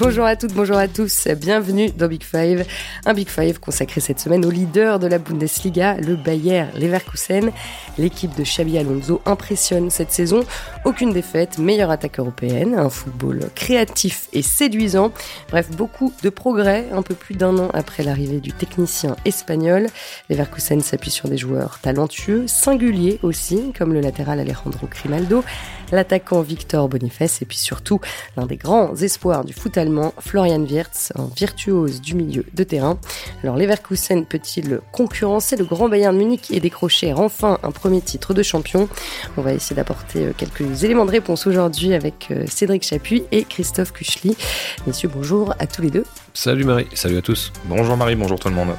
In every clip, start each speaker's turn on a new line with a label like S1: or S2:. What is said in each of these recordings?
S1: Bonjour à toutes, bonjour à tous, bienvenue dans Big Five. Un Big Five consacré cette semaine au leader de la Bundesliga, le Bayer Leverkusen. L'équipe de Xabi Alonso impressionne cette saison. Aucune défaite, meilleure attaque européenne, un football créatif et séduisant. Bref, beaucoup de progrès un peu plus d'un an après l'arrivée du technicien espagnol. Leverkusen s'appuie sur des joueurs talentueux, singuliers aussi, comme le latéral Alejandro Grimaldo, l'attaquant Victor Boniface et puis surtout l'un des grands espoirs du foot allemand, Florian Wirtz, un virtuose du milieu de terrain. Alors Leverkusen peut-il concurrencer? Le grand Bayern de Munich et décrocher enfin un premier titre de champion On va essayer d'apporter euh, quelques éléments de réponse aujourd'hui avec euh, Cédric Chapuis et Christophe Kuchli. Messieurs, bonjour à tous les deux.
S2: Salut Marie, salut à tous.
S3: Bonjour Marie, bonjour tout le monde.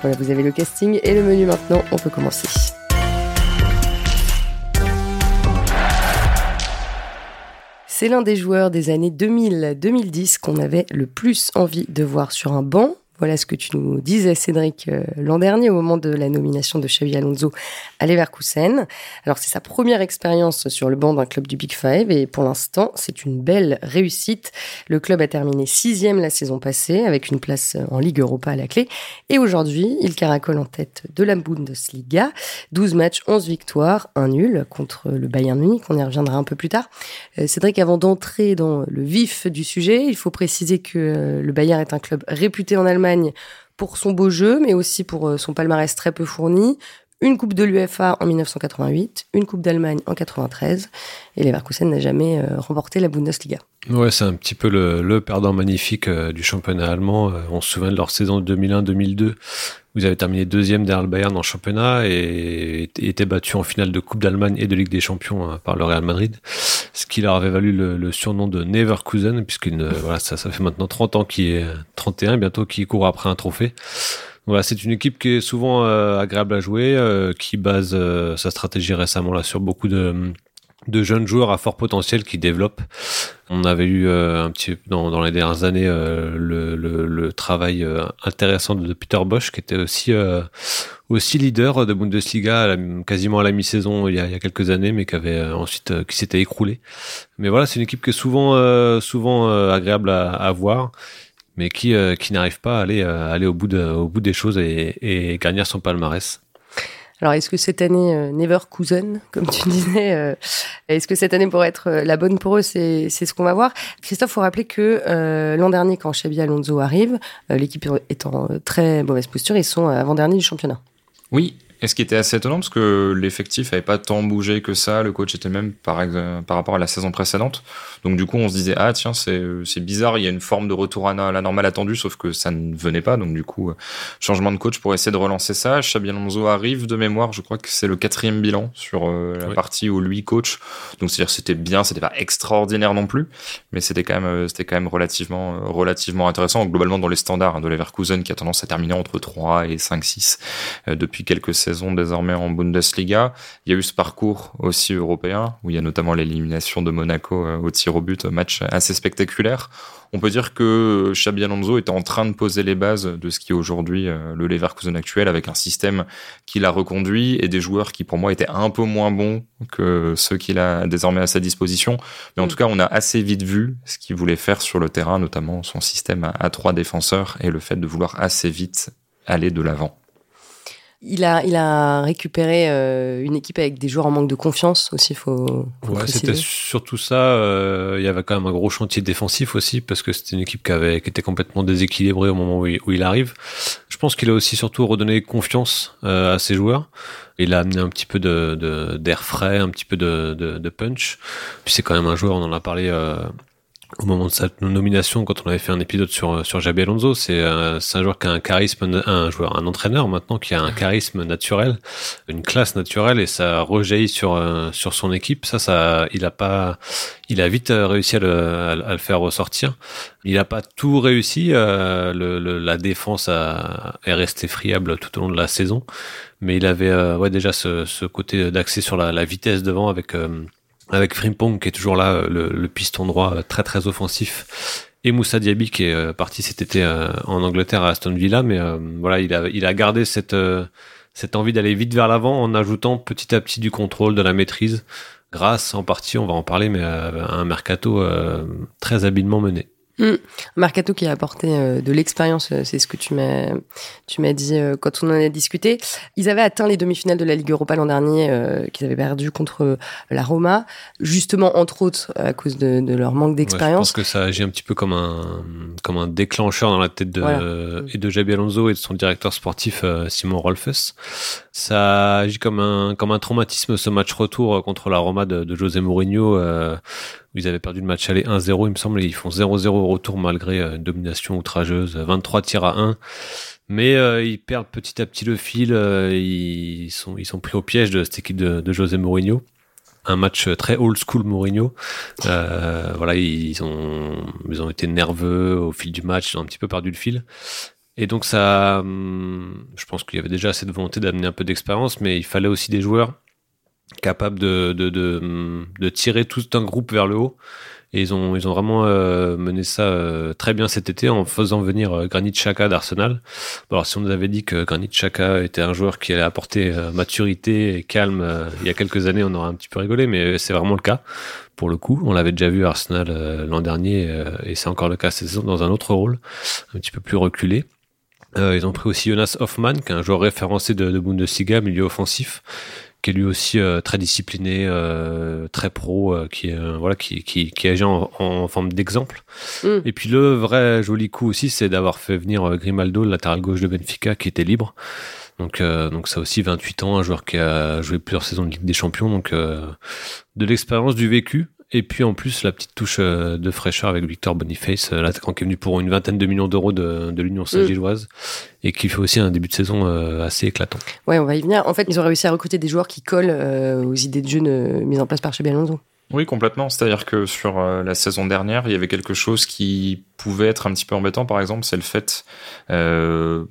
S1: Voilà, vous avez le casting et le menu maintenant, on peut commencer. C'est l'un des joueurs des années 2000-2010 qu'on avait le plus envie de voir sur un banc voilà ce que tu nous disais, Cédric, euh, l'an dernier, au moment de la nomination de Xavi Alonso à Leverkusen. Alors, c'est sa première expérience sur le banc d'un club du Big Five et pour l'instant, c'est une belle réussite. Le club a terminé sixième la saison passée avec une place en Ligue Europa à la clé. Et aujourd'hui, il caracole en tête de la Bundesliga. 12 matchs, 11 victoires, un nul contre le Bayern Munich. On y reviendra un peu plus tard. Euh, Cédric, avant d'entrer dans le vif du sujet, il faut préciser que euh, le Bayern est un club réputé en Allemagne pour son beau jeu, mais aussi pour euh, son palmarès très peu fourni. Une Coupe de l'UFA en 1988, une Coupe d'Allemagne en 93, et Leverkusen n'a jamais euh, remporté la Bundesliga.
S2: Ouais, c'est un petit peu le, perdant magnifique euh, du championnat allemand. on se souvient de leur saison 2001-2002 vous avez terminé deuxième derrière le Bayern en championnat et été battu en finale de Coupe d'Allemagne et de Ligue des Champions par le Real Madrid, ce qui leur avait valu le, surnom de Neverkusen, puisque ça, ça fait maintenant 30 ans qu'il est 31 bientôt qu'il court après un trophée. C'est une équipe qui est souvent euh, agréable à jouer, euh, qui base euh, sa stratégie récemment là sur beaucoup de jeunes joueurs à fort potentiel qui développent. On avait eu un petit dans, dans les dernières années le, travail intéressant de Peter Bosch qui était aussi leader de Bundesliga quasiment à la mi-saison il, y a, quelques années mais qui avait ensuite qui s'était écroulé. Mais voilà, c'est une équipe qui est souvent souvent agréable à, voir mais qui qui n'arrive pas à aller aller au bout de au bout des choses et, et gagner son palmarès.
S1: Alors, est-ce que cette année, euh, Never Cousin, comme tu disais, euh, est-ce que cette année pourrait être euh, la bonne pour eux? C'est ce qu'on va voir. Christophe, faut rappeler que l'an dernier, quand Xabi Alonso arrive, l'équipe est en très mauvaise posture, ils sont avant-dernier du championnat.
S3: Oui, et ce qui était assez étonnant, parce que l'effectif n'avait pas tant bougé que ça, le coach était même par, par rapport à la saison précédente. Donc du coup, on se disait, ah tiens, c'est bizarre, il y a une forme de retour à la normale attendue, sauf que ça ne venait pas. Donc du coup, changement de coach pour essayer de relancer ça. Xabi Alonso arrive de mémoire, je crois que c'est le quatrième bilan sur euh, la partie où lui coach. Donc c'est-à-dire c'était bien, c'était pas extraordinaire non plus, mais c'était quand même, euh, c'était quand même relativement, euh, relativement intéressant. Globalement, dans les standards hein, de Leverkusen, qui a tendance à terminer entre 3 et 5-6 depuis quelques saisons désormais en Bundesliga. Il y a eu ce parcours aussi européen, où il y a notamment l'élimination de Monaco euh, au tir au but, match assez spectaculaire. On peut dire que Xabi Alonso est en train de poser les bases de ce qui est aujourd'hui euh, le Leverkusen actuel, avec un système qu'il a reconduit et des joueurs qui pour moi étaient un peu moins bons que ceux qu'il a désormais à sa disposition. Mais en mm. tout cas, on a assez vite vu ce qu'il voulait faire sur le terrain, notamment son système à trois défenseurs et le fait de vouloir assez vite aller de l'avant.
S1: Il a, il a récupéré euh, une équipe avec des joueurs en manque de confiance aussi, il faut,
S2: ouais, c'était surtout ça. Euh, il y avait quand même un gros chantier défensif aussi parce que c'était une équipe qui avait, qui était complètement déséquilibrée au moment où il, où il arrive. Je pense qu'il a aussi surtout redonné confiance euh, à ses joueurs. Il a amené un petit peu de, d'air frais, un petit peu de, de, de punch. Puis c'est quand même un joueur, on en a parlé au moment de sa nomination, quand on avait fait un épisode sur sur Jabi Alonso, c'est euh, un joueur qui a un charisme, un joueur, un entraîneur maintenant qui a un charisme naturel, une classe naturelle et ça rejaillit sur euh, sur son équipe. Ça, ça, il a pas, il a vite euh, réussi à le, à, le faire ressortir. Il a pas tout réussi. le, la défense a, est restée friable tout au long de la saison, mais il avait ouais déjà ce, ce côté d'accès sur la, la vitesse devant avec avec Frimpong qui est toujours là, euh, le, piston droit euh, très très offensif, et Moussa Diaby qui est euh, parti cet été en Angleterre à Aston Villa, mais voilà, il a, il a gardé cette, cette envie d'aller vite vers l'avant en ajoutant petit à petit du contrôle, de la maîtrise, grâce en partie, on va en parler, mais à un mercato très habilement mené.
S1: Mmh. Mercato qui a apporté euh, de l'expérience, euh, c'est ce que tu m'as tu m'as dit euh, quand on en a discuté. Ils avaient atteint les demi-finales de la Ligue Europa l'an dernier, qu'ils avaient perdu contre la Roma, justement entre autres à cause de, de leur manque d'expérience.
S2: je pense que ça agit un petit peu comme un comme un déclencheur dans la tête de et de Jabi Alonso et de son directeur sportif Simon Rolfes. Ça agit comme un comme un traumatisme ce match retour contre la Roma de, de José Mourinho ils avaient perdu le match aller 1-0, il me semble, et ils font 0-0 au retour malgré euh, une domination outrageuse, 23 tirs à 1. Mais euh, ils perdent petit à petit le fil, euh, ils, sont, ils sont pris au piège de cette équipe de, José Mourinho. Un match très old school Mourinho. voilà, ils ont, ils ont été nerveux au fil du match, ils ont un petit peu perdu le fil. Et donc ça, hum, je pense qu'il y avait déjà de volonté d'amener un peu d'expérience, mais il fallait aussi des joueurs capable de, de, de, de, tirer tout un groupe vers le haut. Et ils ont, ils ont vraiment euh, mené ça euh, très bien cet été en faisant venir euh, Granit Xhaka d'Arsenal. Alors si on nous avait dit que Granit Xhaka était un joueur qui allait apporter maturité et calme il y a quelques années, on aurait un petit peu rigolé, mais c'est vraiment le cas pour le coup. On l'avait déjà vu à Arsenal l'an dernier et c'est encore le cas cette saison dans un autre rôle, un petit peu plus reculé. ils ont pris aussi Jonas Hoffmann, qui est un joueur référencé de, de Bundesliga, milieu offensif, qui est lui aussi euh, très discipliné, euh, très pro, euh, qui voilà, qui, qui, qui agit en, en forme d'exemple. Mm. Et puis le vrai joli coup aussi, c'est d'avoir fait venir Grimaldo, le latéral gauche de Benfica, qui était libre. Donc, donc ça aussi 28 ans, un joueur qui a joué plusieurs saisons de Ligue des Champions, donc de l'expérience, du vécu. Et puis en plus, la petite touche euh, de fraîcheur avec Victor Boniface, euh, l'attaquant qui est venu pour une vingtaine de millions d'euros de, de l'Union Saint-Gilloise et qui fait aussi un début de saison euh, assez éclatant.
S1: Ouais, on va y venir. En fait, ils ont réussi à recruter des joueurs qui collent aux idées de jeu mises en place par Xabi Alonso.
S3: Oui, complètement. C'est-à-dire que sur la saison dernière, il y avait quelque chose qui pouvait être un petit peu embêtant, par exemple, c'est le fait, euh,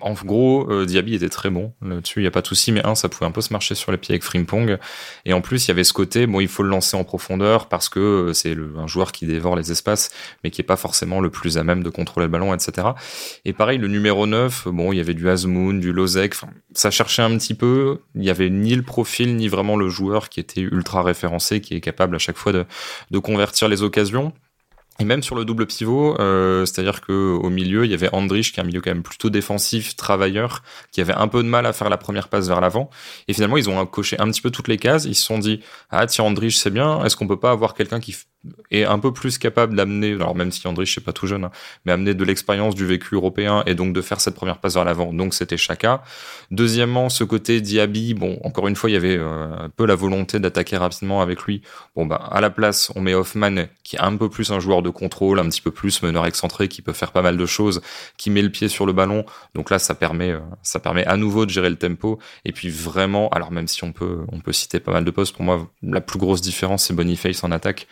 S3: en gros, euh, Diaby était très bon là-dessus, il y a pas de souci, mais un, ça pouvait un peu se marcher sur les pieds avec Frimpong, et en plus, il y avait ce côté, bon, il faut le lancer en profondeur parce que euh, c'est un joueur qui dévore les espaces, mais qui est pas forcément le plus à même de contrôler le ballon, etc. Et pareil, le numéro 9, bon, il y avait du Azmoun, du Lozek, ça cherchait un petit peu, il y avait ni le profil, ni vraiment le joueur qui était ultra référencé, qui est capable à chaque fois de, de convertir les occasions. Et même sur le double pivot, euh, c'est-à-dire que au milieu, il y avait Andrich, qui est un milieu quand même plutôt défensif, travailleur, qui avait un peu de mal à faire la première passe vers l'avant. Et finalement, ils ont coché un petit peu toutes les cases. Ils se sont dit, ah tiens, Andrich, c'est bien. Est-ce qu'on peut pas avoir quelqu'un qui est un peu plus capable d'amener, alors même si Andrich c'est pas tout jeune, hein, mais amener de l'expérience du vécu européen et donc de faire cette première passe vers l'avant. Donc c'était Chaka. Deuxièmement, ce côté Diaby, bon, encore une fois, il y avait euh, un peu la volonté d'attaquer rapidement avec lui. Bon bah à la place, on met Hoffman qui est un peu plus un joueur de contrôle, un petit peu plus meneur excentré, qui peut faire pas mal de choses, qui met le pied sur le ballon. Donc là, ça permet, euh, ça permet à nouveau de gérer le tempo. Et puis vraiment, alors même si on peut, on peut citer pas mal de postes, pour moi, la plus grosse différence c'est Boniface en attaque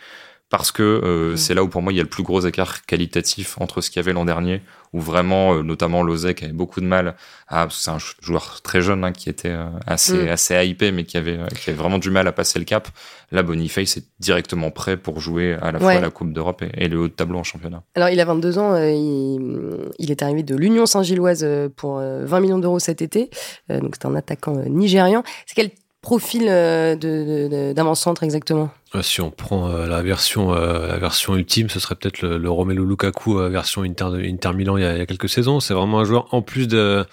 S3: parce que euh, mm. c'est là où pour moi il y a le plus gros écart qualitatif entre ce qu'il y avait l'an dernier, où vraiment, euh, notamment Lozek avait beaucoup de mal à, c'est un joueur très jeune hein, qui était euh, assez mm. assez hypé, mais qui avait qui avait vraiment du mal à passer le cap. Là, Boniface est directement prêt pour jouer à la fois la Coupe d'Europe et, le haut de tableau en championnat.
S1: Alors il a 22 ans, il, il, est arrivé de l'Union Saint-Gilloise pour 20 millions d'euros cet été, donc c'est un attaquant nigérian. C'est quel profil de, d'avant-centre exactement
S2: euh, si on prend euh, la version euh, la version ultime, ce serait peut-être le, le, Romelu Lukaku version Inter, Inter Milan il y, a, quelques saisons. C'est vraiment un joueur en plus de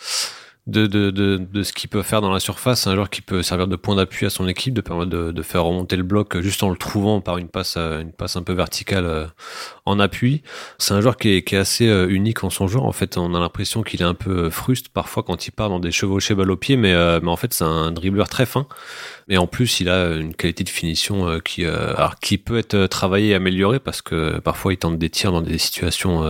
S2: de, de, de, de ce qu'il peut faire dans la surface, un joueur qui peut servir de point d'appui à son équipe, de permettre de, de, faire remonter le bloc juste en le trouvant par une passe, une passe un peu verticale en appui. C'est un joueur qui est, qui est assez unique en son genre. En fait, on a l'impression qu'il est un peu fruste parfois quand il part dans des chevauchés balle au pied, mais, mais en fait, c'est un dribbleur très fin. Et en plus, il a une qualité de finition euh, qui, euh, alors, qui peut être euh, travaillée et améliorée parce que parfois il tente des tirs dans des situations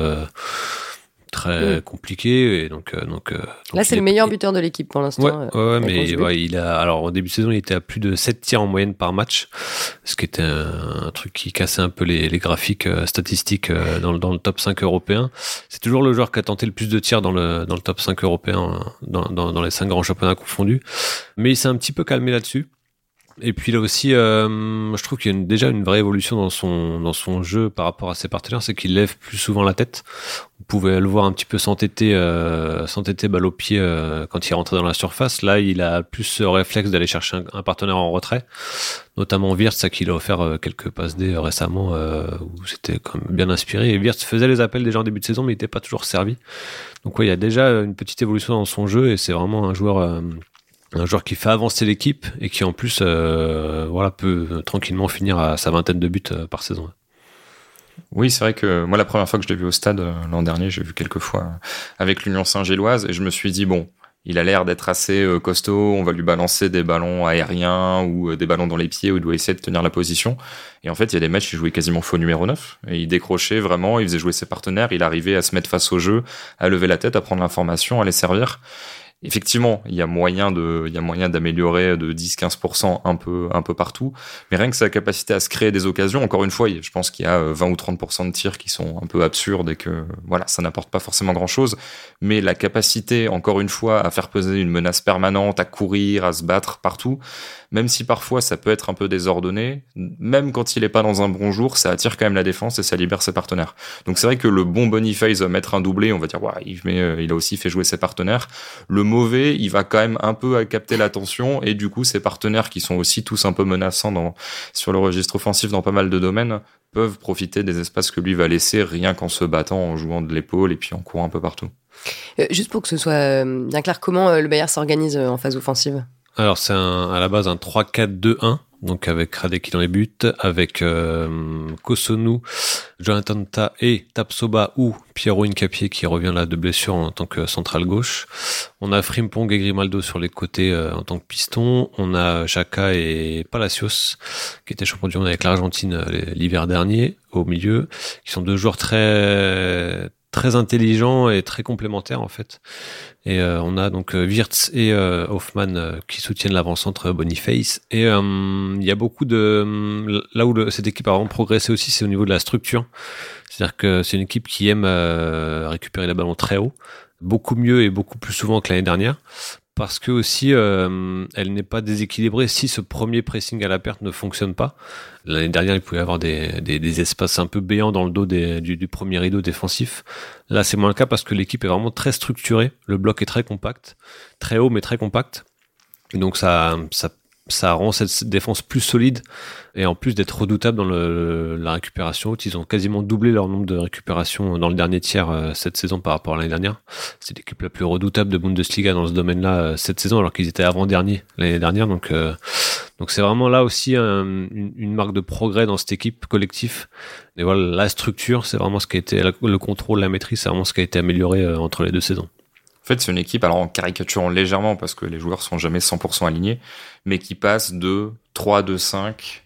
S2: très compliquées. Et donc, donc,
S1: Là, c'est le meilleur buteur de l'équipe pour l'instant.
S2: Ouais, ouais mais ouais, il a, alors au début de saison, il était à plus de 7 tirs en moyenne par match, ce qui était un, truc qui cassait un peu les, les graphiques statistiques dans, le, dans le top 5 européen. C'est toujours le joueur qui a tenté le plus de tirs dans le, dans le top 5 européen, dans, dans, dans les 5 grands championnats confondus. Mais il s'est un petit peu calmé là-dessus. Et puis là aussi, je trouve qu'il y a déjà une vraie évolution dans son dans son jeu par rapport à ses partenaires, c'est qu'il lève plus souvent la tête. Vous pouvez le voir un petit peu s'entêter, s'entêter balle au pied quand il rentre dans la surface. Là, il a plus ce réflexe d'aller chercher un, partenaire en retrait, notamment Wirtz à qui il a offert quelques passes D récemment où c'était quand même bien inspiré. Et Wirtz faisait les appels déjà en début de saison, mais il n'était pas toujours servi. Donc ouais, il y a déjà une petite évolution dans son jeu et c'est vraiment un joueur un joueur qui fait avancer l'équipe et qui en plus euh, voilà peut tranquillement finir à sa vingtaine de buts euh, par saison.
S3: Oui, c'est vrai que moi la première fois que je l'ai vu au stade euh, l'an dernier, j'ai vu quelques fois avec l'Union Saint-Géloise et je me suis dit bon, il a l'air d'être assez costaud, on va lui balancer des ballons aériens ou des ballons dans les pieds où il doit essayer de tenir la position. Et en fait, il y a des matchs, il jouait quasiment faux numéro 9 et il décrochait vraiment, il faisait jouer ses partenaires, il arrivait à se mettre face au jeu, à lever la tête, à prendre l'information, à les servir effectivement, il y a moyen de, il y a moyen d'améliorer de 10-15% un peu, un peu partout. Mais rien que sa capacité à se créer des occasions, encore une fois, je pense qu'il y a 20 ou 30% de tirs qui sont un peu absurdes et que, voilà, ça n'apporte pas forcément grand chose. Mais la capacité, encore une fois, à faire peser une menace permanente, à courir, à se battre partout, même si parfois ça peut être un peu désordonné, même quand il est pas dans un bon jour, ça attire quand même la défense et ça libère ses partenaires. Donc c'est vrai que le bon Boniface va mettre un doublé, on va dire, il, euh, il a aussi fait jouer ses partenaires. Le mauvais, il va quand même un peu capter l'attention. Et du coup ses partenaires qui sont aussi tous un peu menaçants dans, sur le registre offensif dans pas mal de domaines peuvent profiter des espaces que lui va laisser rien qu'en se battant, en jouant de l'épaule et puis en courant un peu partout.
S1: Euh, juste pour que ce soit euh, bien clair, comment le Bayern s'organise en phase offensive?
S2: Alors c'est à la base un 3-4-2-1, donc avec Radeki dans les buts, avec euh, Kosonu, Jonathan Ta et Tapsoba ou Piero Incapié qui revient là de blessure en tant que central gauche. On a Frimpong et Grimaldo sur les côtés euh, en tant que piston. On a Chaka et Palacios qui étaient champions du monde avec l'Argentine euh, l'hiver dernier au milieu, qui sont deux joueurs très très intelligents et très complémentaires en fait. Et euh, on a donc euh, Wirtz et euh, Hoffman qui soutiennent l'avant-centre Boniface. Et il y a beaucoup de là où cette équipe a vraiment progressé aussi, c'est au niveau de la structure. C'est-à-dire que c'est une équipe qui aime récupérer la ballon très haut, beaucoup mieux et beaucoup plus souvent que l'année dernière parce que aussi euh, elle n'est pas déséquilibrée si ce premier pressing à la perte ne fonctionne pas. L'année dernière, il pouvait y avoir des, espaces un peu béants dans le dos du, premier rideau défensif. Là, c'est moins le cas parce que l'équipe est vraiment très structurée. Le bloc est très compact, très haut mais très compact. Donc ça, ça ça rend cette défense plus solide et en plus d'être redoutable dans le, la récupération ils ont quasiment doublé leur nombre de récupérations dans le dernier tiers euh, cette saison par rapport à l'année dernière. C'est l'équipe la plus redoutable de Bundesliga dans ce domaine-là euh, cette saison alors qu'ils étaient avant-dernier l'année dernière. Donc euh, donc c'est vraiment là aussi une, marque de progrès dans cette équipe collectif. Et voilà, la structure, c'est vraiment ce qui a été le contrôle, la maîtrise, c'est vraiment ce qui a été amélioré entre les deux saisons.
S3: En fait, c'est une équipe, alors en caricaturant légèrement parce que les joueurs sont jamais 100% alignés, mais qui passe de 3-2-5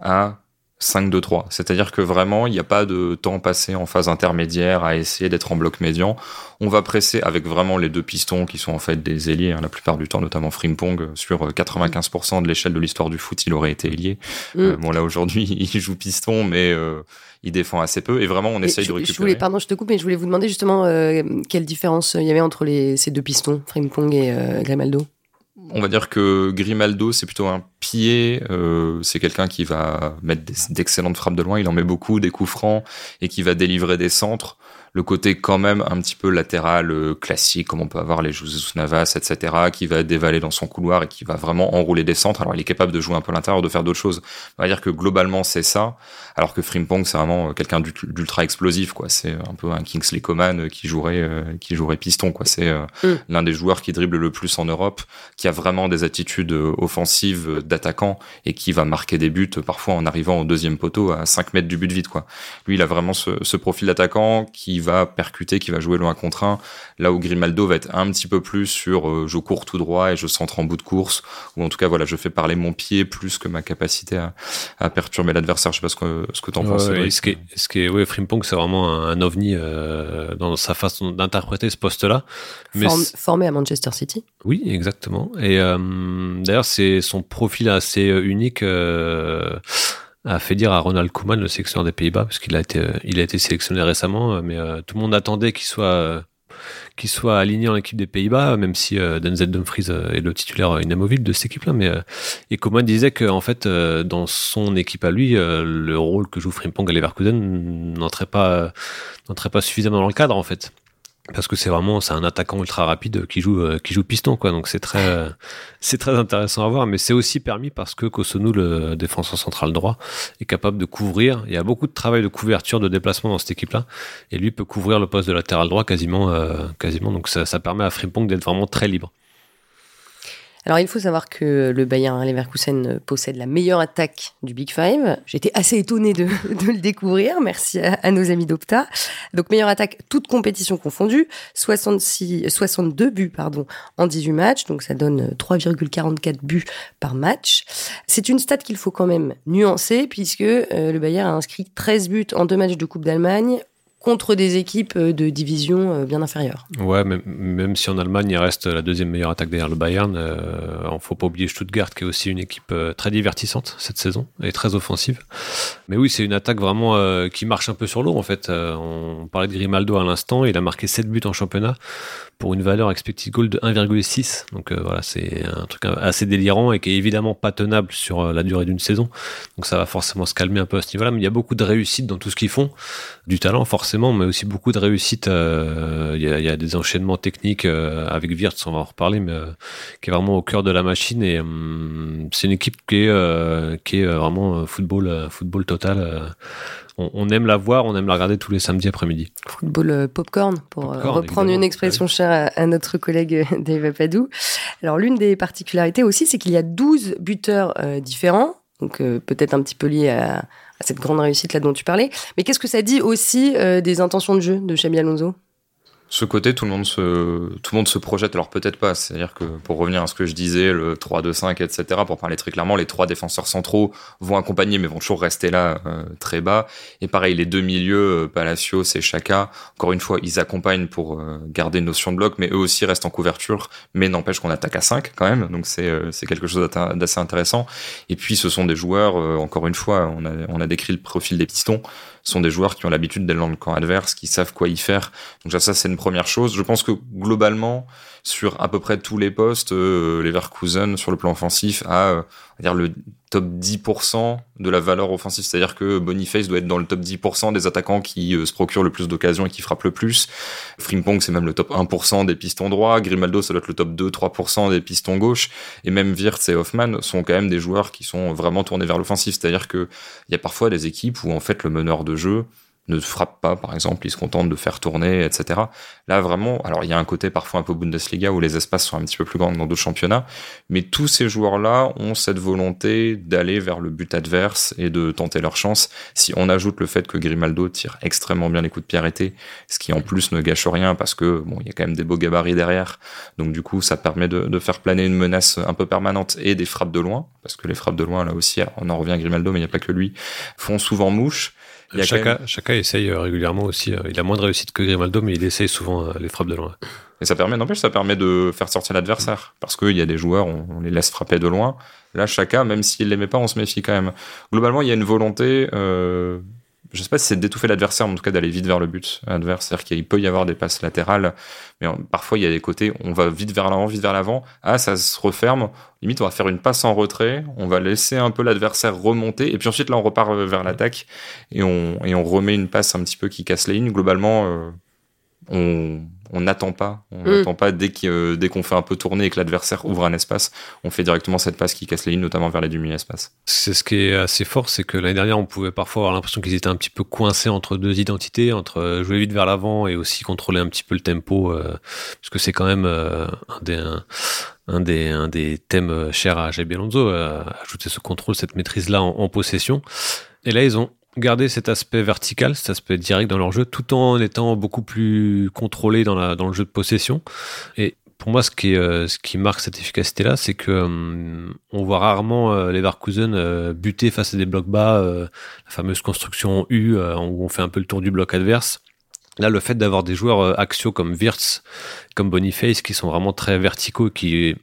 S3: à 5-2-3. C'est-à-dire que vraiment, il n'y a pas de temps passé en phase intermédiaire à essayer d'être en bloc médian. On va presser avec vraiment les deux pistons qui sont en fait des ailiers, hein, la plupart du temps, notamment Frimpong. Sur 95% de l'échelle de l'histoire du foot, il aurait été ailier. Mm. Euh, bon, là, aujourd'hui, il joue piston, mais euh, il défend assez peu. Et vraiment, on essaye de récupérer.
S1: Je voulais, pardon, je te coupe, mais je voulais vous demander justement euh, quelle différence il y avait entre les, ces deux pistons, Frimpong et Grimaldo?
S3: On va dire que Grimaldo, c'est plutôt un pied. Euh, c'est quelqu'un qui va mettre d'excellentes frappes de loin. Il en met beaucoup, des coups francs, et qui va délivrer des centres le côté quand même un petit peu latéral euh, classique, comme on peut avoir les Jesus Navas, etc., qui va dévaler dans son couloir et qui va vraiment enrouler des centres. Alors il est capable de jouer un peu à l'intérieur, de faire d'autres choses. On va dire que globalement c'est ça, alors que Frimpong c'est vraiment euh, quelqu'un d'ultra explosif, quoi. C'est un peu un Kingsley Coman euh, qui jouerait qui jouerait piston, quoi. C'est mm. l'un des joueurs qui dribble le plus en Europe, qui a vraiment des attitudes offensives d'attaquant et qui va marquer des buts parfois en arrivant au deuxième poteau à 5 mètres du but vide, quoi. Lui il a vraiment ce, ce profil d'attaquant qui va percuter, qui va jouer loin contre un. Là où Grimaldo va être un petit peu plus sur euh, je cours tout droit et je centre en bout de course, ou en tout cas voilà, je fais parler mon pied plus que ma capacité à, perturber l'adversaire. Je sais pas ce que ce que t'en penses.
S2: ce qui est, ce qui est, ouais, Frimpong c'est vraiment un, ovni euh, dans sa façon d'interpréter ce poste-là.
S1: Mais formé à Manchester City.
S2: Oui, exactement. Et euh, d'ailleurs c'est son profil assez unique a fait dire à Ronald Koeman, le sélectionneur des Pays-Bas, parce qu'il a été, il a été sélectionné récemment, euh, mais euh, tout le monde attendait qu'il soit euh, qu'il soit aligné en équipe des Pays-Bas, même si Denzel Dumfries est le titulaire inamovible de cette équipe-là. Mais et Coman disait que en fait, dans son équipe à lui, le rôle que joue Frimpong à Leverkusen n'entrait pas n'entrait pas suffisamment dans le cadre en fait parce que c'est vraiment c'est un attaquant ultra rapide qui joue euh, qui joue piston quoi. Donc c'est très c'est très intéressant à voir. Mais c'est aussi permis parce que Kosunu le défenseur central droit est capable de couvrir. Il y a beaucoup de travail de couverture de déplacement dans cette équipe là et lui peut couvrir le poste de latéral droit quasiment euh, quasiment. Donc ça, ça permet à Frimpong d'être vraiment très libre
S1: alors, il faut savoir que le Bayern Leverkusen possède la meilleure attaque du Big Five. J'étais assez étonné de, le découvrir. Merci à, nos amis d'Opta. Donc, meilleure attaque, toute compétition confondue. 66, 62 buts, pardon, en 18 matchs. Donc, ça donne 3,44 buts par match. C'est une stat qu'il faut quand même nuancer puisque euh, le Bayern a inscrit 13 buts en deux matchs de Coupe d'Allemagne contre des équipes euh, de division euh, bien inférieures.
S2: Ouais, même, même si en Allemagne il reste la deuxième meilleure attaque derrière le Bayern, euh, ne faut pas oublier Stuttgart qui est aussi une équipe très divertissante cette saison et très offensive. Mais oui, c'est une attaque vraiment qui marche un peu sur l'eau en fait. on parlait de Grimaldo à l'instant, il a marqué 7 buts en championnat pour une valeur expected goal de 1,6. Donc voilà, c'est un truc assez délirant et qui est évidemment pas tenable sur la durée d'une saison. Donc ça va forcément se calmer un peu à ce niveau-là, mais il y a beaucoup de réussite dans tout ce qu'ils font, du talent forcément mais aussi beaucoup de réussite. Euh, il y, a, des enchaînements techniques euh, avec Wirtz, on va en reparler, mais euh, qui est vraiment au cœur de la machine. Et hum, c'est une équipe qui est, qui est vraiment football, football total. On, aime la voir, on aime la regarder tous les samedis après-midi.
S1: Football popcorn, pour reprendre une expression chère à, notre collègue Dave Padou. Alors l'une des particularités aussi, c'est qu'il y a 12 buteurs différents, donc peut-être un petit peu lié à, cette grande réussite là dont tu parlais. Mais qu'est-ce que ça dit aussi euh, des intentions de jeu de Xabi Alonso?
S3: Ce côté, tout le monde se, tout le monde se projette. Alors peut-être pas. C'est-à-dire que pour revenir à ce que je disais, le 3-2-5, etc. Pour parler très clairement, les trois défenseurs centraux vont accompagner, mais vont toujours rester là euh, très bas. Et pareil, les deux milieux, euh, Palacios et Chaka, encore une fois, ils accompagnent pour euh, garder une notion de bloc, mais eux aussi restent en couverture. Mais n'empêche qu'on attaque à 5 quand même. Donc c'est c'est quelque chose d'assez intéressant. Et puis ce sont des joueurs, encore une fois, on a on a décrit le profil des pistons sont des joueurs qui ont l'habitude d'aller dans le camp adverse, qui savent quoi y faire. Donc ça, c'est une première chose. Je pense que globalement, sur à peu près tous les postes, euh, Leverkusen sur le plan offensif a euh, dire le top 10% de la valeur offensive, c'est-à-dire que Boniface doit être dans le top 10% des attaquants qui euh, se procurent le plus d'occasions et qui frappent le plus. Frimpong c'est même le top 1% des pistons droits, Grimaldo ça doit être le top 2-3% des pistons gauche. Et même Wirtz et Hoffman sont quand même des joueurs qui sont vraiment tournés vers l'offensif, c'est-à-dire que il y a parfois des équipes où en fait le meneur de jeu ne frappe pas, par exemple, il se contente de faire tourner, etc. Là, vraiment, alors il y a un côté parfois un peu Bundesliga où les espaces sont un petit peu plus grands que dans d'autres championnats, mais tous ces joueurs-là ont cette volonté d'aller vers le but adverse et de tenter leur chance. Si on ajoute le fait que Grimaldo tire extrêmement bien les coups de pied arrêtés, ce qui en plus ne gâche rien parce que bon, il y a quand même des beaux gabarits derrière, donc du coup, ça permet de, de faire planer une menace un peu permanente et des frappes de loin, parce que les frappes de loin là aussi, on en revient à Grimaldo, mais il n'y a pas que lui, font souvent mouche.
S2: Chaka, essaye euh, régulièrement aussi. Euh, il a moins de réussite que Grimaldo, mais il essaye souvent euh, les frappes de loin.
S3: Et ça permet, n'empêche, ça permet de faire sortir l'adversaire. Parce qu'il y a des joueurs, on, les laisse frapper de loin. Là, Chaka, même s'il l'aimait pas, on se méfie quand même. Globalement, il y a une volonté, euh, je sais pas si c'est d'étouffer l'adversaire, en tout cas d'aller vite vers le but adverse. C'est-à-dire qu'il peut y avoir des passes latérales, mais parfois il y a des côtés, on va vite vers l'avant, vite vers l'avant. Ah, ça se referme. Limite, on va faire une passe en retrait, on va laisser un peu l'adversaire remonter, et puis ensuite là, on repart vers l'attaque et on, et on remet une passe un petit peu qui casse les lignes. Globalement, euh, on on n'attend pas. On mm. n'attend pas dès qu'on dès qu'on fait un peu tourner et que l'adversaire ouvre un espace, on fait directement cette passe qui casse les lignes, notamment vers les demi-espaces.
S2: C'est ce qui est assez fort, c'est que l'année dernière, on pouvait parfois avoir l'impression qu'ils étaient un petit peu coincés entre deux identités, entre jouer vite vers l'avant et aussi contrôler un petit peu le tempo, euh, parce que c'est quand même euh, un des un, des, un des thèmes chers à Javier Alonso, euh, ajouter ce contrôle, cette maîtrise-là en, en possession. Et là, ils ont garder cet aspect vertical, cet aspect direct dans leur jeu, tout en étant beaucoup plus contrôlé dans, la, dans le jeu de possession. Et pour moi, ce qui, euh, ce qui marque cette efficacité-là, c'est que euh, on voit rarement euh, les Varkusen buter face à des blocs bas, la fameuse construction U, où on fait un peu le tour du bloc adverse. Là, le fait d'avoir des joueurs axiaux comme Wirtz, comme Boniface, qui sont vraiment très verticaux, qui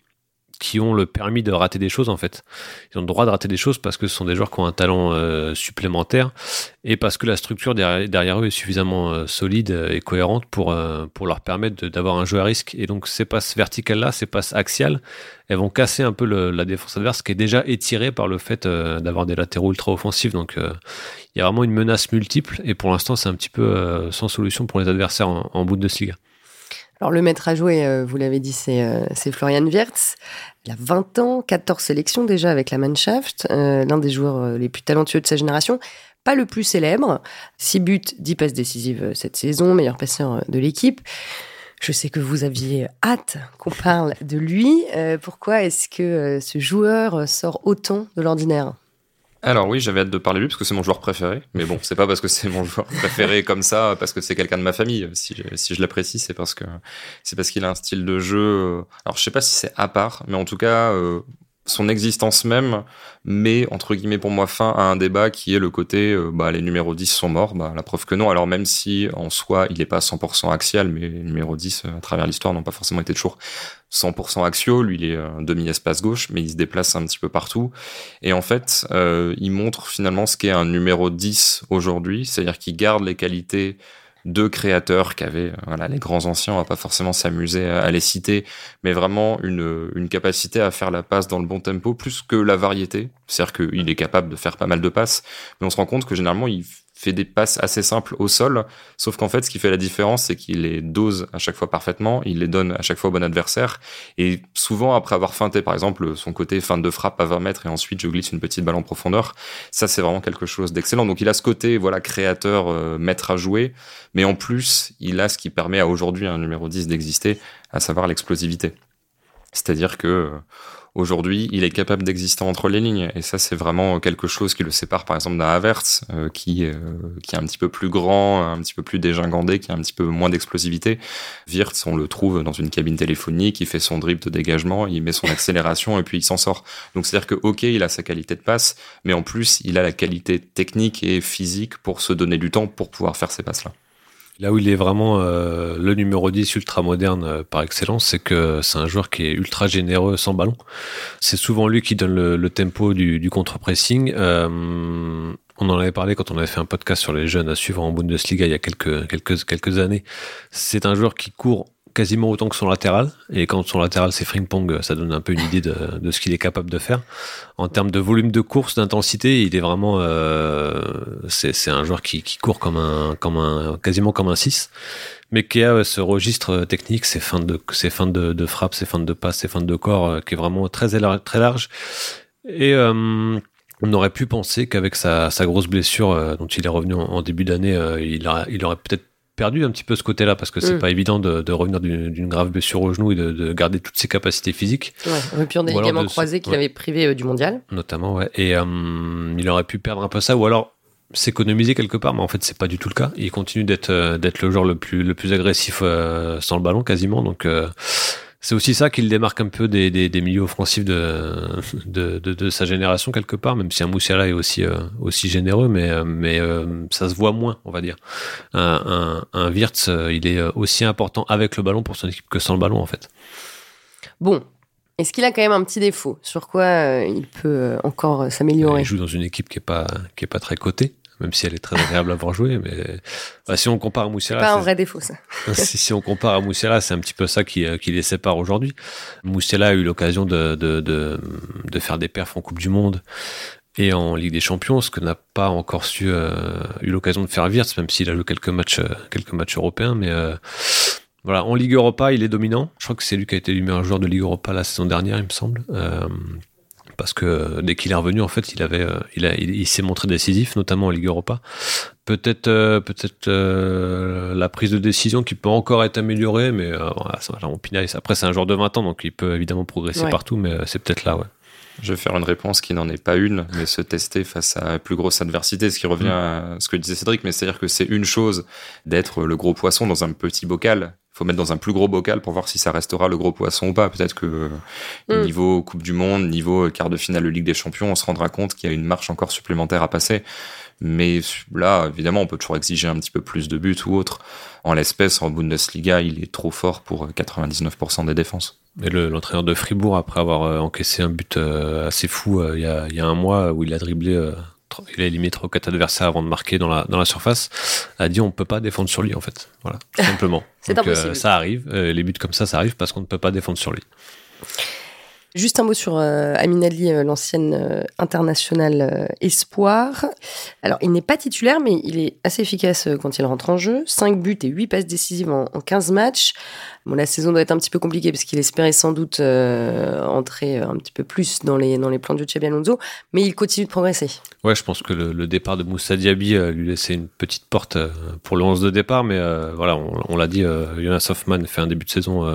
S2: qui ont le permis de rater des choses en fait. Ils ont le droit de rater des choses parce que ce sont des joueurs qui ont un talent euh, supplémentaire et parce que la structure derrière, eux est suffisamment euh, solide et cohérente pour, euh, pour leur permettre d'avoir un jeu à risque. Et donc ces passes verticales-là, ces passes axiales, elles vont casser un peu la défense adverse qui est déjà étirée par le fait d'avoir des latéraux ultra offensifs. Donc il y a vraiment une menace multiple et pour l'instant c'est un petit peu sans solution pour les adversaires en, en Bundesliga.
S1: Alors le maître à jouer, euh, vous l'avez dit, euh, c'est Florian Wirtz. Il a 20 ans, 14 sélections déjà avec la Mannschaft, euh, l'un des joueurs les plus talentueux de sa génération. Pas le plus célèbre, 6 buts, 10 passes décisives cette saison, meilleur passeur de l'équipe. Je sais que vous aviez hâte qu'on parle de lui. pourquoi est-ce que ce joueur sort autant de l'ordinaire?
S3: Alors oui, j'avais hâte de parler lui parce que c'est mon joueur préféré. Mais bon, c'est pas parce que c'est mon joueur préféré comme ça, parce que c'est quelqu'un de ma famille. Si je, si je l'apprécie, c'est parce que c'est parce qu'il a un style de jeu. Euh, alors je sais pas si c'est à part, mais en tout cas, euh, son existence même met entre guillemets pour moi fin à un débat qui est le côté euh, bah, les numéros 10 sont morts. Bah, la preuve que non. Alors même si en soi il n'est pas 100% axial mais les numéros 10 à travers l'histoire n'ont pas forcément été toujours 100% axiaux. Lui il est un demi espace gauche mais il se déplace un petit peu partout. Et en fait euh, il montre finalement ce qu'est un numéro 10 aujourd'hui. C'est-à-dire qu'il garde les qualités deux créateurs qui avaient, voilà, les grands anciens, on va pas forcément s'amuser à, les citer, mais vraiment une, une capacité à faire la passe dans le bon tempo, plus que la variété. C'est-à-dire qu'il est capable de faire pas mal de passes, mais on se rend compte que généralement, il fait des passes assez simples au sol, sauf qu'en fait, ce qui fait la différence, c'est qu'il les dose à chaque fois parfaitement, il les donne à chaque fois au bon adversaire, et souvent, après avoir feinté, par exemple, son côté fin de frappe à 20 mètres, et ensuite je glisse une petite balle en profondeur, ça, c'est vraiment quelque chose d'excellent. Donc, il a ce côté, voilà, créateur, euh, maître à jouer, mais en plus, il a ce qui permet à aujourd'hui un numéro 10 d'exister, à savoir l'explosivité. C'est-à-dire que euh, Aujourd'hui, il est capable d'exister entre les lignes, et ça, c'est vraiment quelque chose qui le sépare, par exemple, d'un Havertz, euh, qui, euh, qui est un petit peu plus grand, un petit peu plus dégingandé, qui a un petit peu moins d'explosivité. Wirtz, on le trouve dans une cabine téléphonique, il fait son dribble de dégagement, il met son accélération, et puis il s'en sort. Donc, c'est-à-dire que, ok, il a sa qualité de passe, mais en plus, il a la qualité technique et physique pour se donner du temps pour pouvoir faire ces passes-là.
S2: Là où il est vraiment euh, le numéro 10 ultra moderne euh, par excellence, c'est que c'est un joueur qui est ultra généreux sans ballon. C'est souvent lui qui donne le, tempo du, contre-pressing. Euh, on en avait parlé quand on avait fait un podcast sur les jeunes à suivre en Bundesliga il y a quelques, quelques, quelques années. C'est un joueur qui court quasiment autant que son latéral. Et quand son latéral c'est Frimpong, ça donne un peu une idée de, ce qu'il est capable de faire. En termes de volume de course, d'intensité, il est vraiment, euh, c'est un joueur qui, court comme un, comme un, quasiment comme un 6 mais qui a ce registre technique, ses fins de, ses fins de, frappe, ses fins de passe, ses fins de corps, euh, qui est vraiment très, très large. Et euh, on aurait pu penser qu'avec sa, grosse blessure euh, dont il est revenu en, début d'année, il, il aurait peut-être perdu un petit peu ce côté-là parce que c'est mm. pas évident de, revenir d'une grave blessure au genou et de, garder toutes ses capacités physiques.
S1: Ouais, rupture des ligaments croisés qu'il avait privé euh, du mondial.
S2: Notamment, ouais. Et euh, il aurait pu perdre un peu ça ou alors s'économiser quelque part, mais en fait c'est pas du tout le cas. Il continue d'être euh, d'être le joueur le plus le plus agressif sans le ballon quasiment, donc c'est aussi ça qui le démarque un peu des, des, des milieux offensifs de, de, de, de, sa génération quelque part, même si un Moussiala est aussi, euh, aussi généreux, mais, euh, mais euh, ça se voit moins, on va dire. Un, un, un Wirtz, il est aussi important avec le ballon pour son équipe que sans le ballon en fait.
S1: Bon, est-ce qu'il a quand même un petit défaut? Sur quoi il peut encore s'améliorer?
S2: Il joue dans une équipe qui est pas qui est pas très cotée même si elle est très agréable à voir jouer. Mais bah, si on compare à Moussiala,
S1: pas un vrai défaut ça.
S2: si, si, on compare à Moussiala, c'est un petit peu ça qui, euh, qui les sépare aujourd'hui. Moussiala a eu l'occasion de, de, de, de, faire des perfs en Coupe du Monde et en Ligue des Champions, ce que n'a pas encore su euh, eu l'occasion de faire Wirtz, même s'il a joué quelques matchs euh, quelques matchs européens, mais voilà, en Ligue Europa, il est dominant. Je crois que c'est lui qui a été le meilleur joueur de Ligue Europa la saison dernière, il me semble parce que dès qu'il est revenu, en fait, il avait, euh, il, a, il, s'est montré décisif, notamment en Ligue Europa. Peut-être, euh, peut-être euh, la prise de décision qui peut encore être améliorée, mais voilà, ça, on. Après, c'est un joueur de 20 ans, donc il peut évidemment progresser partout, mais c'est peut-être là, ouais.
S3: Je vais faire une réponse qui n'en est pas une, mais se tester face à plus grosse adversité, ce qui revient mm. à ce que disait Cédric, mais c'est-à-dire que c'est une chose d'être le gros poisson dans un petit bocal, faut mettre dans un plus gros bocal pour voir si ça restera le gros poisson ou pas. Peut-être que mm. niveau Coupe du Monde, niveau quart de finale de Ligue des Champions, on se rendra compte qu'il y a une marche encore supplémentaire à passer. Mais là, évidemment, on peut toujours exiger un petit peu plus de buts ou autre. En l'espèce, en Bundesliga, il est trop fort pour 99% des défenses.
S2: Et l'entraîneur de Fribourg, après avoir encaissé un but assez fou il y, a, il, y a, un mois où il a dribblé il a éliminé trois ou quatre adversaires avant de marquer dans la, dans la surface, a dit on ne peut pas défendre sur lui en fait. Voilà, tout simplement.
S1: C'est impossible.
S2: ça arrive, les buts comme ça, ça arrive parce qu'on ne peut pas défendre sur lui.
S1: Juste un mot sur euh, Amin Ali, euh, l'ancienne euh, internationale espoir. Alors, il n'est pas titulaire, mais il est assez efficace quand il rentre en jeu. 5 buts et 8 passes décisives en, 15 matchs. Bon, la saison doit être un petit peu compliquée parce qu'il espérait sans doute entrer un petit peu plus dans les, dans les plans de Xabi Alonso, mais il continue de progresser.
S2: Ouais, je pense que le, départ de Moussa Diaby lui laissait une petite porte pour le 11 de départ, mais voilà, on, on l'a dit, Jonas Hoffman fait un début de saison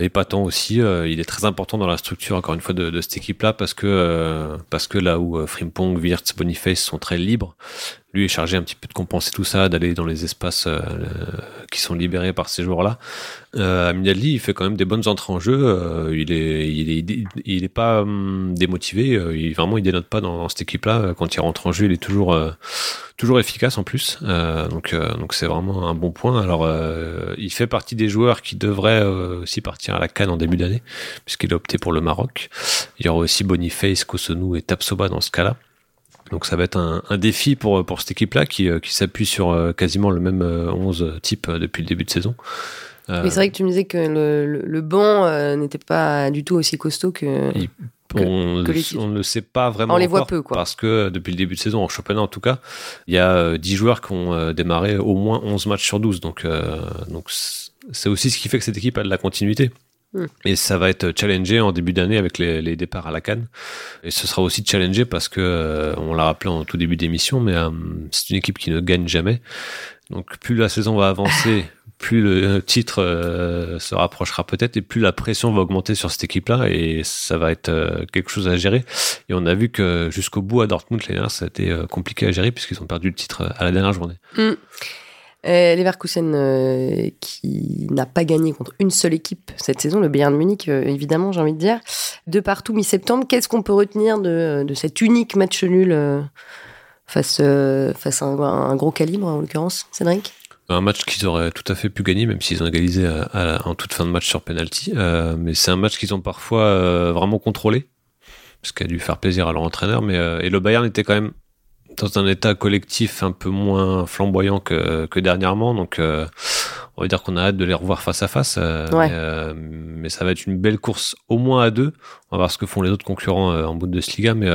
S2: épatant aussi. Euh, il est très important dans la structure, encore une fois, de, de cette équipe-là, parce que euh, parce que là où euh, Frimpong, Wirtz, Boniface sont très libres, lui est chargé un petit peu de compenser tout ça, d'aller dans les espaces euh, qui sont libérés par ces joueurs-là. Euh, il fait quand même des bonnes entrées en jeu. Euh, il est, pas hum, démotivé. Euh, il vraiment, il dénote pas dans, cette équipe-là. Quand il rentre en jeu, il est toujours, efficace en plus. donc, donc c'est vraiment un bon point. Alors, il fait partie des joueurs qui devraient aussi partir à la Cannes en début d'année, puisqu'il a opté pour le Maroc. Il y aura aussi Boniface, Kosonou et Tapsoba dans ce cas-là. Donc ça va être un, un défi pour, pour cette équipe-là qui, euh, qui s'appuie sur euh, quasiment le même 11 euh, type depuis le début de saison.
S1: Mais c'est vrai que tu me disais que le, le, banc n'était pas du tout aussi costaud que.
S2: on, ne le sait pas vraiment.
S1: On les voit peu, quoi.
S2: Parce que depuis le début de saison, en championnat en tout cas, il y a 10 joueurs qui ont démarré au moins 11 matchs sur 12. Donc, donc c'est aussi ce qui fait que cette équipe a de la continuité. Et ça va être challengé en début d'année avec les, départs à la canne. Et ce sera aussi challengé parce que, euh, on l'a rappelé en tout début d'émission, mais euh, c'est une équipe qui ne gagne jamais. Donc plus la saison va avancer, plus le titre euh, se rapprochera peut-être et plus la pression va augmenter sur cette équipe-là et ça va être quelque chose à gérer. Et on a vu que jusqu'au bout à Dortmund, les ça a été compliqué à gérer puisqu'ils ont perdu le titre à la dernière journée.
S1: Hmm. Euh, Leverkusen euh, qui n'a pas gagné contre une seule équipe cette saison, le Bayern Munich euh, évidemment j'ai envie de dire. De partout mi-septembre, qu'est-ce qu'on peut retenir de, de, cet unique match nul euh, face, face à un, gros calibre en l'occurrence, Cédric?
S2: Un match qu'ils auraient tout à fait pu gagner, même s'ils ont égalisé en toute fin de match sur penalty. mais c'est un match qu'ils ont parfois vraiment contrôlé, ce qui a dû faire plaisir à leur entraîneur. Mais et le Bayern était quand même dans un état collectif un peu moins flamboyant que, que dernièrement. Donc, euh, on va dire qu'on a hâte de les revoir face à face. Euh, euh, mais, ça va être une belle course au moins à deux. On va voir ce que font les autres concurrents en Bundesliga. Mais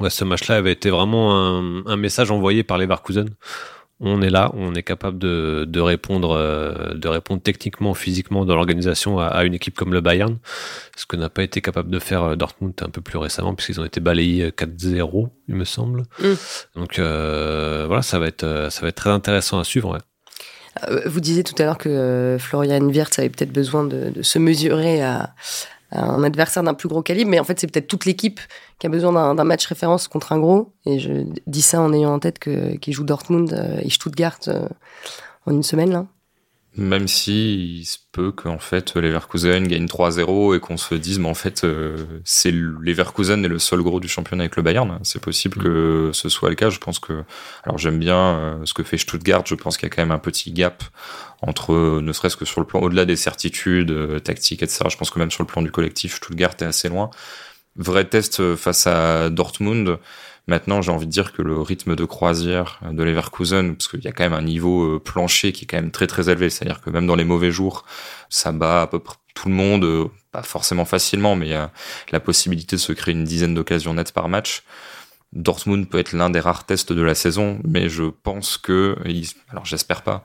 S2: ouais, ce match-là avait été vraiment un, un message envoyé par les Varkusen on est là, on est capable de, de répondre, euh, de répondre techniquement, physiquement dans l'organisation à, une équipe comme le Bayern, ce que n'a pas été capable de faire euh, Dortmund un peu plus récemment puisqu'ils ont été balayés 4-0, euh, il me semble. Mm. Donc voilà, ça va être, ça va être très intéressant à suivre.
S1: Vous disiez tout à l'heure que Florian Wirtz avait peut-être besoin de, de, se mesurer à, un adversaire d'un plus gros calibre, mais en fait c'est peut-être toute l'équipe qui a besoin d'un match référence contre un gros. Et je dis ça en ayant en tête que qu'il joue Dortmund euh, et Stuttgart euh, en une semaine là.
S3: Même si il se peut qu'en fait Leverkusen gagne 3-0 et qu'on se dise mais en fait euh, c'est Leverkusen est le seul gros du championnat avec le Bayern. C'est possible que ce soit le cas. Je pense que alors j'aime bien ce que fait Stuttgart. Je pense qu'il y a quand même un petit gap entre ne serait-ce que sur le plan au-delà des certitudes tactiques etc. Je pense que même sur le plan du collectif Stuttgart est assez loin vrai test euh, face à Dortmund. Maintenant, j'ai envie de dire que le rythme de croisière de Leverkusen, parce qu'il y a quand même un niveau euh, plancher qui est quand même très très élevé, c'est-à-dire que même dans les mauvais jours, ça bat à peu près tout le monde, euh, pas forcément facilement, mais il y a la possibilité de se créer une dizaine d'occasions nettes par match. Dortmund peut être l'un des rares tests de la saison, mais je pense que, alors j'espère pas,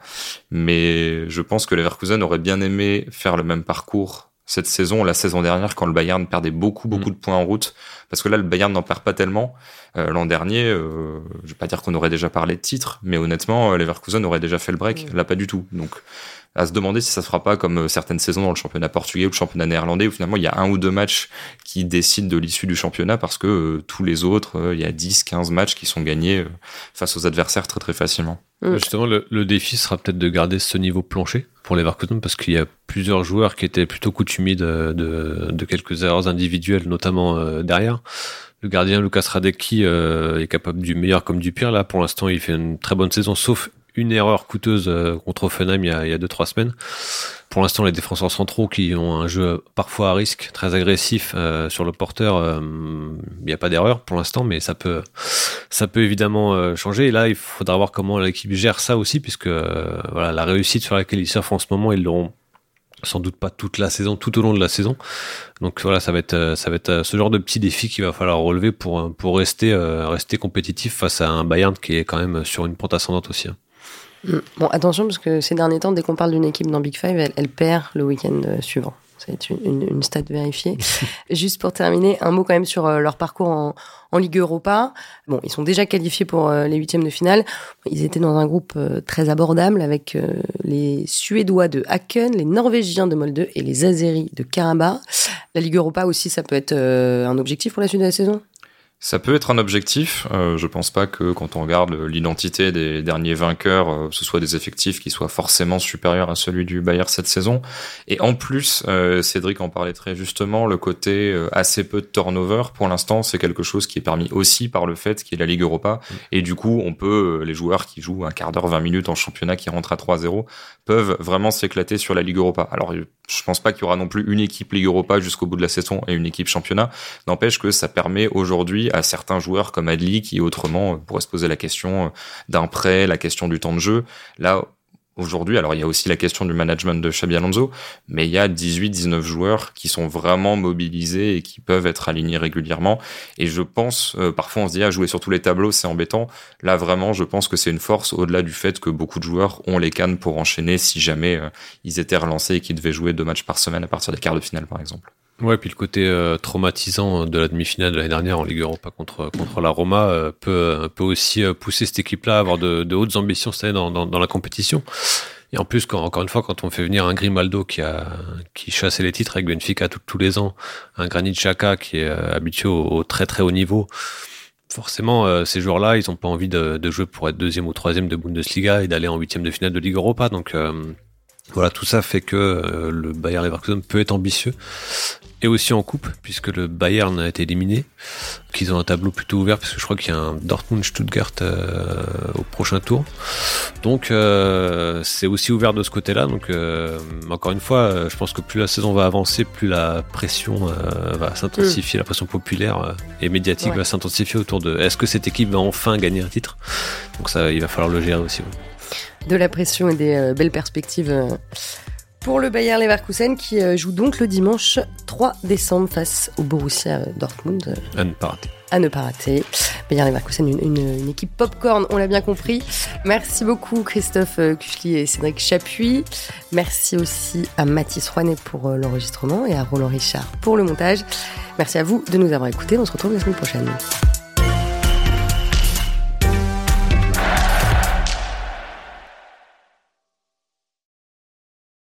S3: mais je pense que Leverkusen aurait bien aimé faire le même parcours cette saison, la saison dernière, quand le Bayern perdait beaucoup, beaucoup mm. de points en route. Parce que là, le Bayern n'en perd pas tellement. Euh, L'an dernier, euh, je vais pas dire qu'on aurait déjà parlé de titre, mais honnêtement, euh, Leverkusen aurait déjà fait le break. Mm. Là, pas du tout. Donc, à se demander si ça se fera pas comme euh, certaines saisons dans le championnat portugais ou le championnat néerlandais où finalement il y a un ou deux matchs qui décident de l'issue du championnat parce que euh, tous les autres, euh, il y a 10, 15 matchs qui sont gagnés face aux adversaires très très facilement.
S2: Mm. Justement, le, défi sera peut-être de garder ce niveau plancher pour les Leverkusen parce qu'il y a plusieurs joueurs qui étaient plutôt coutumiers de, de, de quelques erreurs individuelles, notamment derrière. Le gardien Lucas Radecki est capable du meilleur comme du pire. Là, pour l'instant, il fait une très bonne saison, sauf une erreur coûteuse contre Offenheim il y a, il y a deux trois semaines. Pour l'instant, les défenseurs centraux qui ont un jeu parfois à risque, très agressif sur le porteur, il n'y a pas d'erreur pour l'instant, mais ça peut, ça peut évidemment changer. Et là, il faudra voir comment l'équipe gère ça aussi, puisque voilà, la réussite sur laquelle ils surfent en ce moment, ils l'auront sans doute pas toute la saison, tout au long de la saison. Donc voilà, ça va être euh, ça va être euh, ce genre de petit défi qu'il va falloir relever pour euh, pour rester rester compétitif face à un Bayern qui est quand même sur une pente ascendante aussi. Hein.
S1: Mm. Bon, attention parce que ces derniers temps, dès qu'on parle d'une équipe dans Big Five, elle perd le week-end suivant. C'est une, une, stat vérifiée. Juste pour terminer, un mot quand même sur euh, leur parcours en, en, Ligue Europa. Bon, ils sont déjà qualifiés pour euh, les huitièmes de finale. Ils étaient dans un groupe euh, très abordable avec les Suédois de Haken, les Norvégiens de Molde et les Azeris de Karabakh. La Ligue Europa aussi, ça peut être un objectif pour la suite de la saison?
S3: Ça peut être un objectif. Euh, je pense pas que quand on regarde l'identité des derniers vainqueurs, euh, ce soit des effectifs qui soient forcément supérieurs à celui du Bayern cette saison. Et en plus, euh, Cédric en parlait très justement, le côté euh, assez peu de turnover pour l'instant, c'est quelque chose qui est permis aussi par le fait qu'il y ait la Ligue Europa. Et du coup, on peut, les joueurs qui jouent un quart d'heure, 20 minutes en championnat, qui rentrent à 3-0, peuvent vraiment s'éclater sur la Ligue Europa. Alors, je pense pas qu'il y aura non plus une équipe Ligue Europa jusqu'au bout de la saison et une équipe championnat. N'empêche que ça permet aujourd'hui à certains joueurs comme Adli qui autrement pourraient se poser la question d'un prêt, la question du temps de jeu. Là, aujourd'hui. Alors il y a aussi la question du management de Xabi Alonso, mais il y a 18-19 joueurs qui sont vraiment mobilisés et qui peuvent être alignés régulièrement. Et je pense, euh, parfois on se dit, ah, jouer sur tous les tableaux, c'est embêtant. Là vraiment, je pense que c'est une force au-delà du fait que beaucoup de joueurs ont les cannes pour enchaîner si jamais euh, ils étaient relancés et qu'ils devaient jouer deux matchs par semaine à partir des quarts de finale, par exemple.
S2: Ouais, puis le côté euh, traumatisant de la demi-finale de l'année dernière en Ligue Europa contre contre la Roma euh, peut peut aussi euh, pousser cette équipe-là à avoir de, de, hautes ambitions cette dans, dans, dans, la compétition. Et en plus, quand, encore une fois, quand on fait venir un Grimaldo qui a qui chassait les titres avec Benfica tous les ans, un Granit Xhaka qui est habitué au, très très haut niveau, forcément, ces joueurs-là, ils ont pas envie de, de, jouer pour être deuxième ou troisième de Bundesliga et d'aller en huitième de finale de Ligue Europa. Donc voilà, tout ça fait que euh, le Bayern Leverkusen peut être ambitieux et aussi en coupe puisque le Bayern a été éliminé, qu'ils ont un tableau plutôt ouvert parce que je crois qu'il y a un Dortmund Stuttgart euh, au prochain tour. Donc euh, c'est aussi ouvert de ce côté-là. Donc encore une fois, je pense que plus la saison va avancer, plus la pression va s'intensifier, la pression populaire et médiatique va s'intensifier autour de est-ce que cette équipe va enfin gagner un titre? Donc ça, il va falloir le gérer aussi
S1: de la pression et des euh, belles perspectives euh, pour le Bayer Leverkusen qui euh, joue donc le dimanche 3 décembre face au Borussia Dortmund.
S2: À ne pas rater.
S1: À ne pas rater. Bayer Leverkusen, une, une, équipe popcorn, on l'a bien compris. Merci beaucoup Christophe Kuchli et Cédric Chapuis. Merci aussi à Mathis Rouanet pour l'enregistrement et à Roland Richard pour le montage. Merci à vous de nous avoir écoutés. On se retrouve la semaine prochaine.